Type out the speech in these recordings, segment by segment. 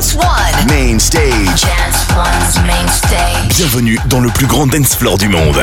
Dance One. Main stage. Dance One's main stage. Bienvenue dans le plus grand dance floor du monde.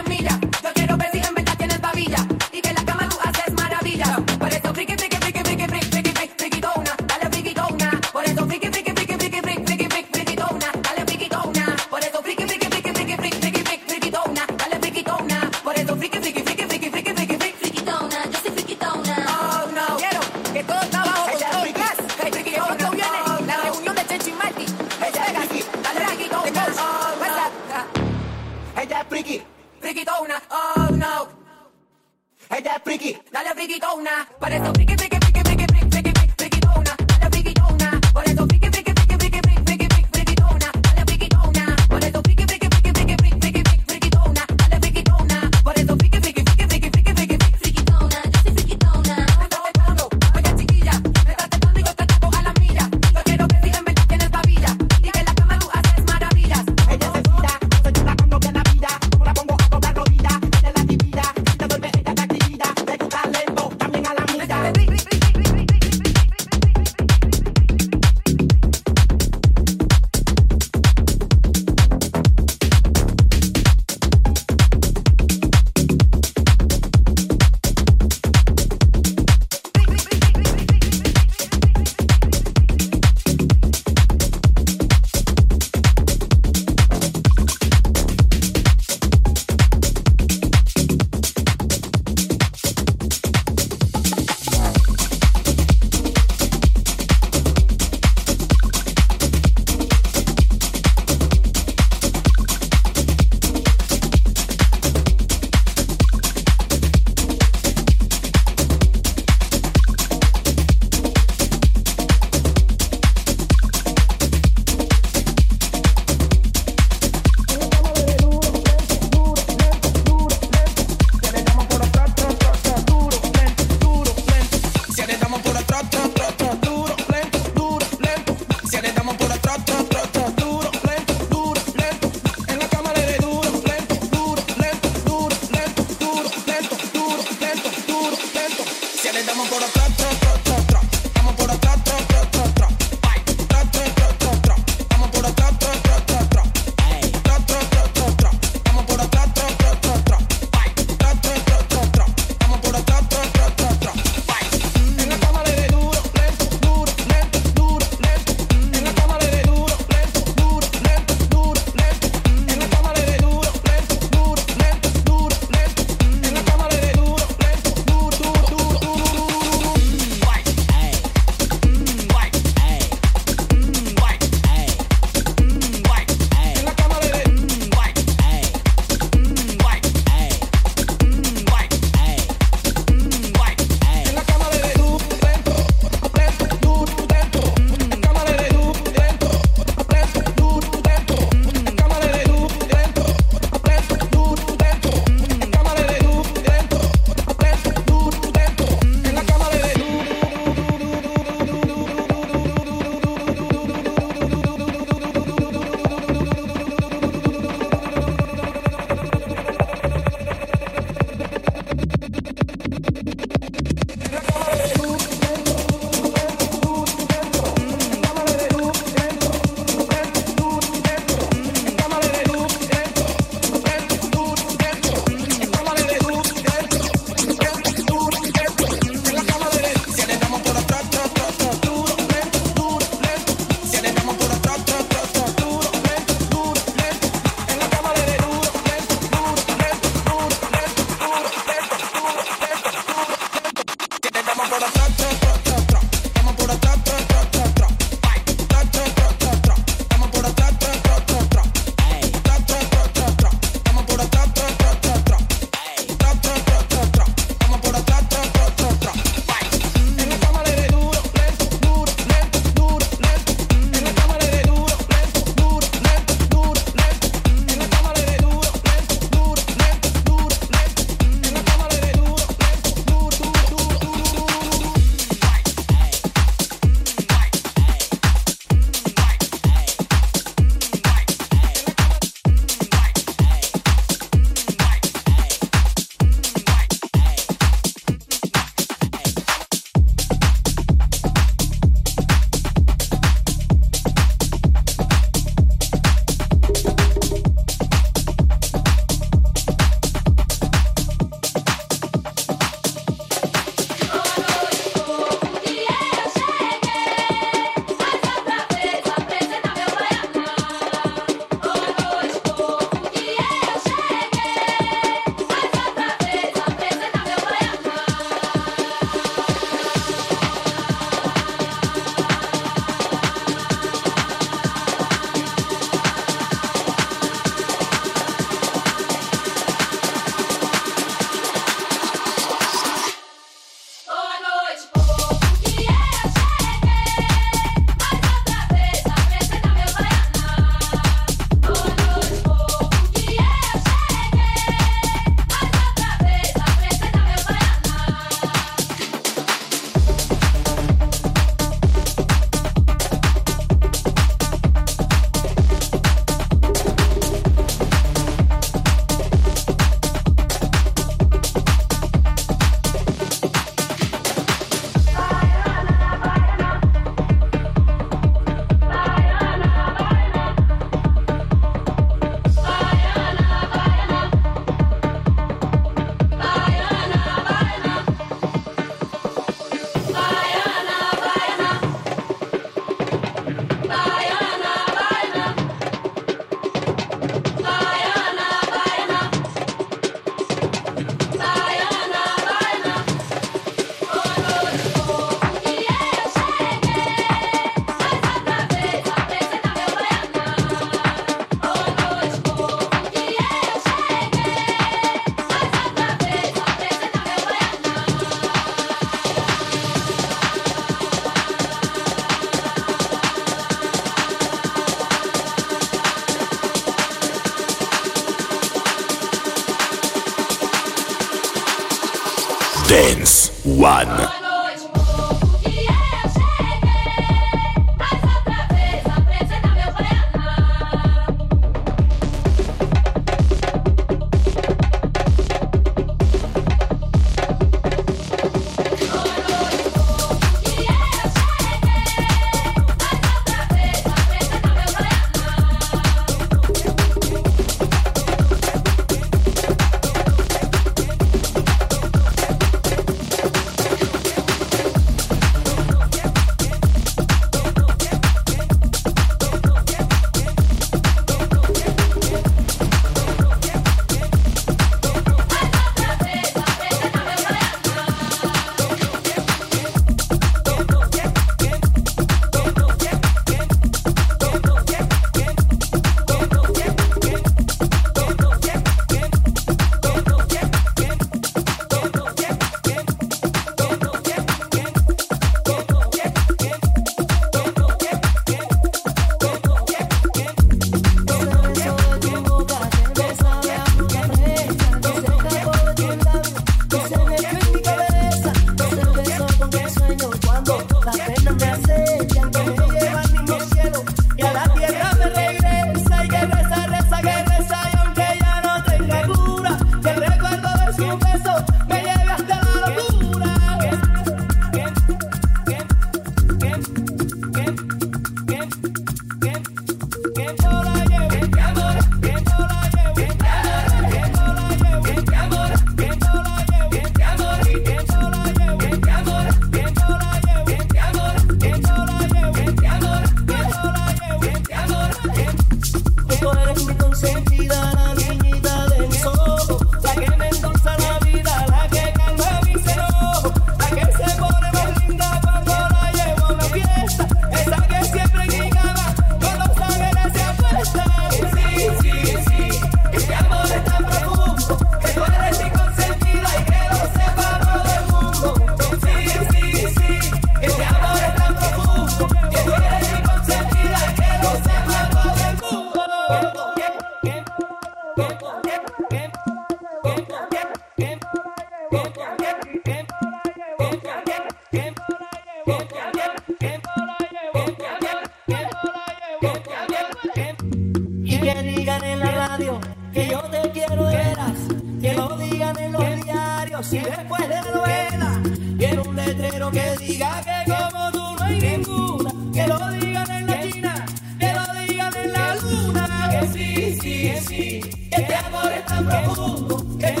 que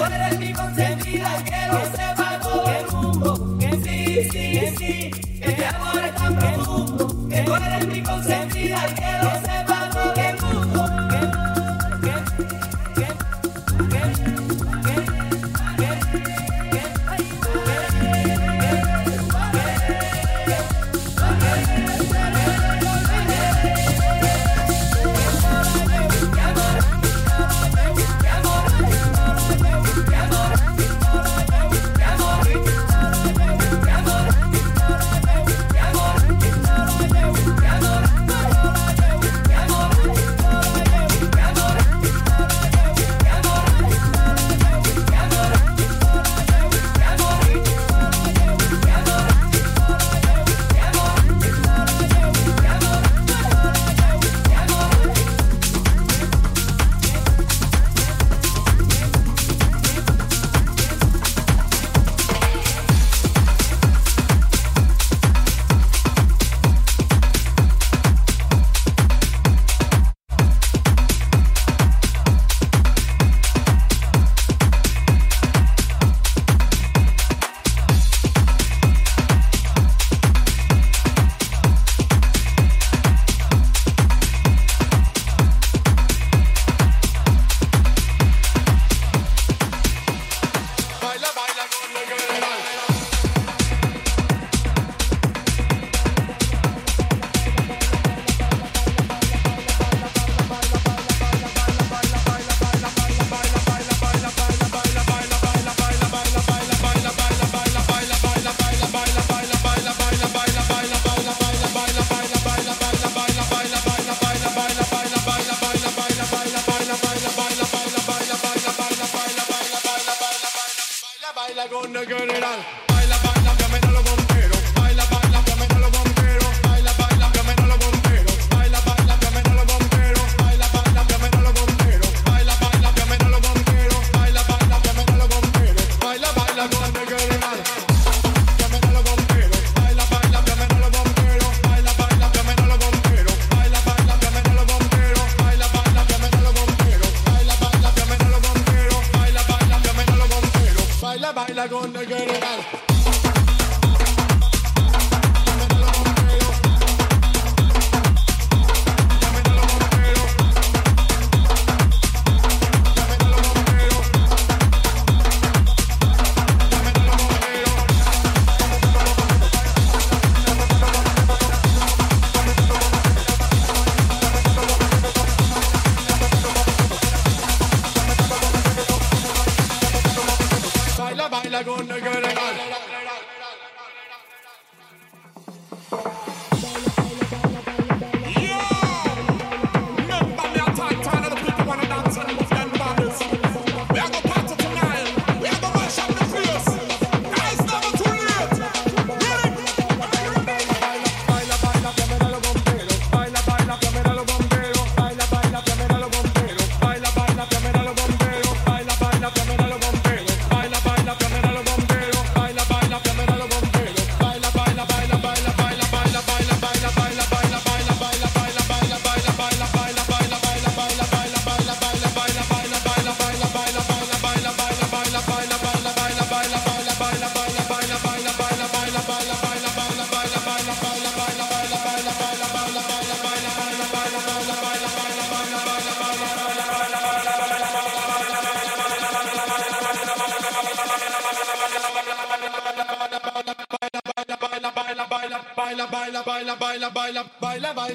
general.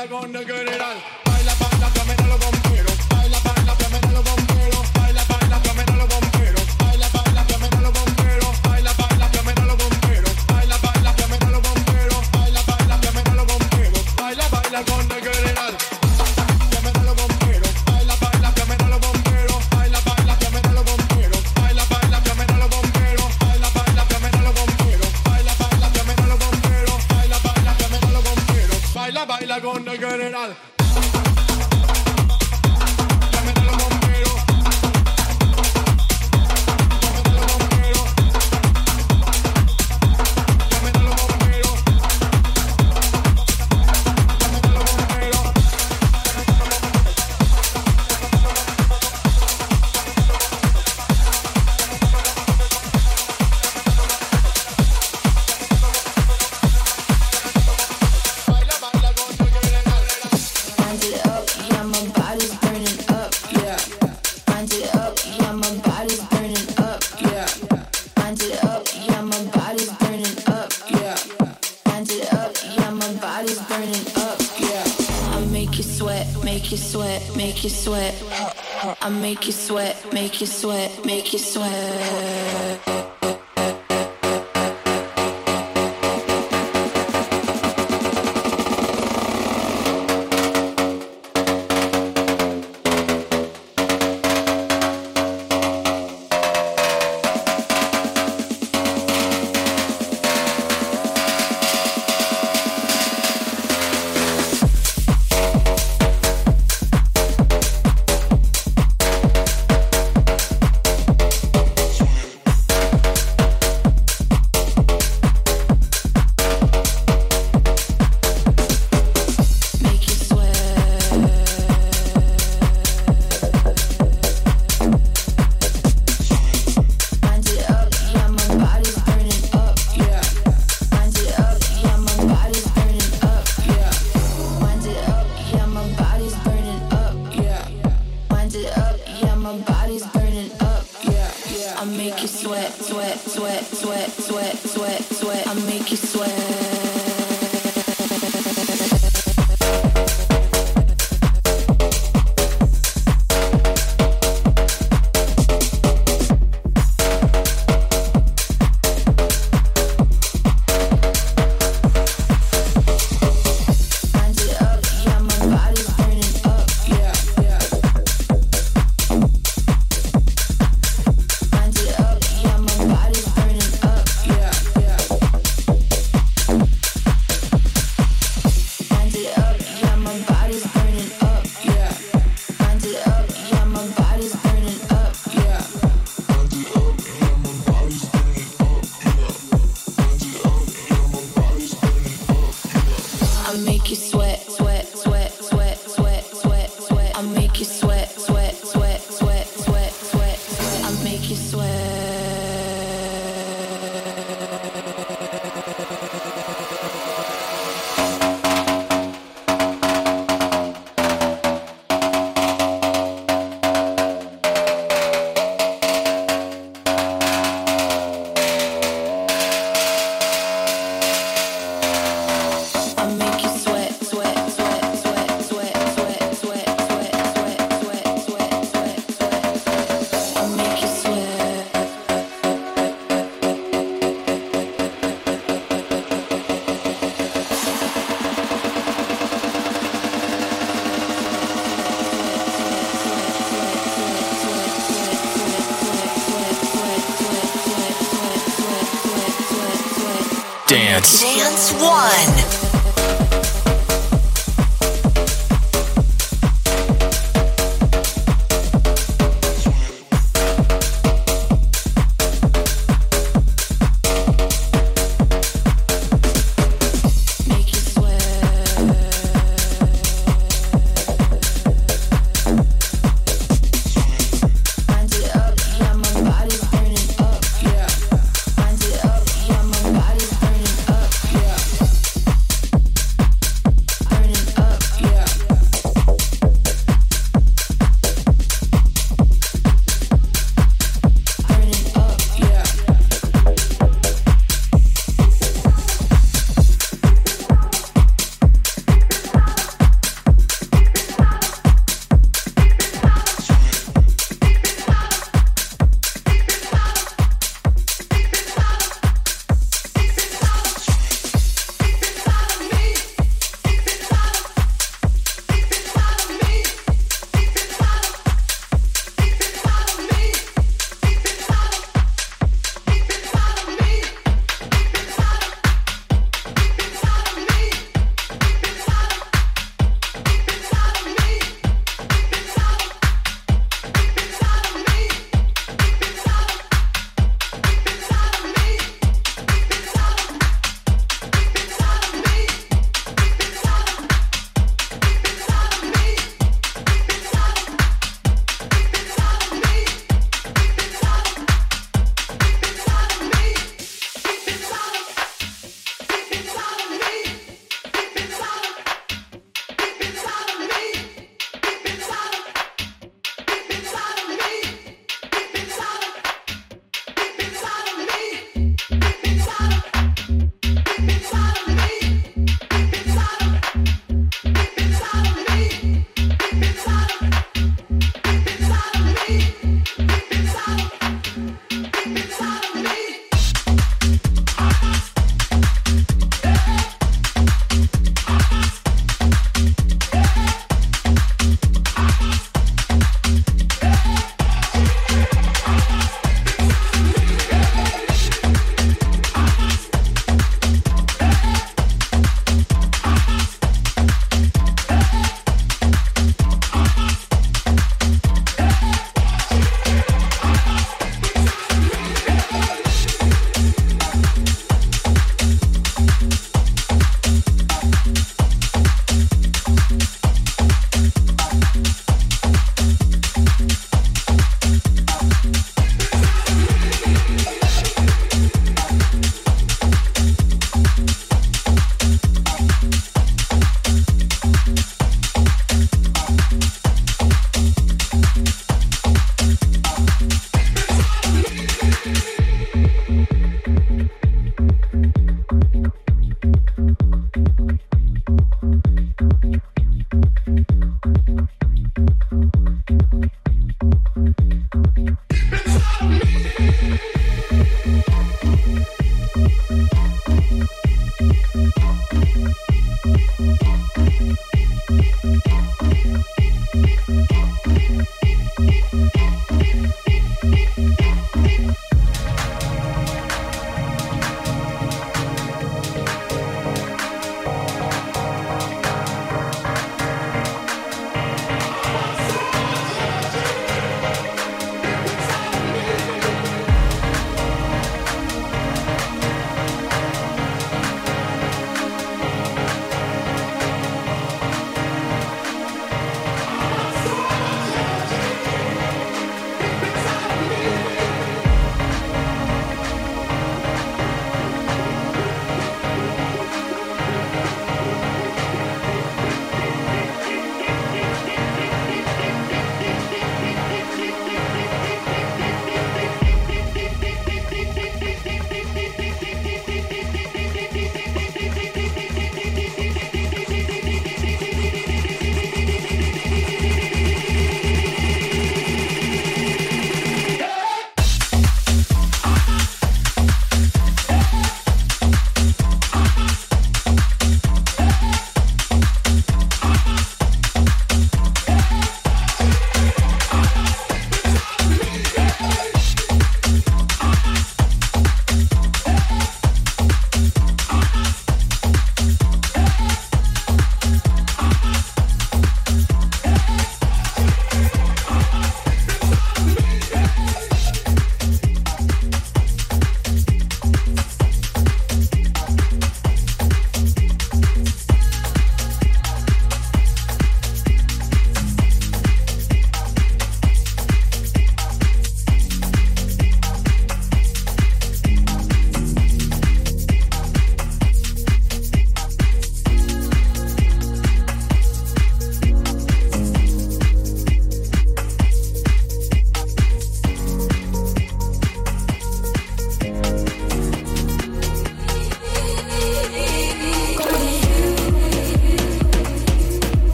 la gonna get it on. Make you Square.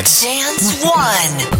Dance. Dance One.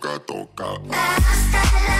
toca, toca.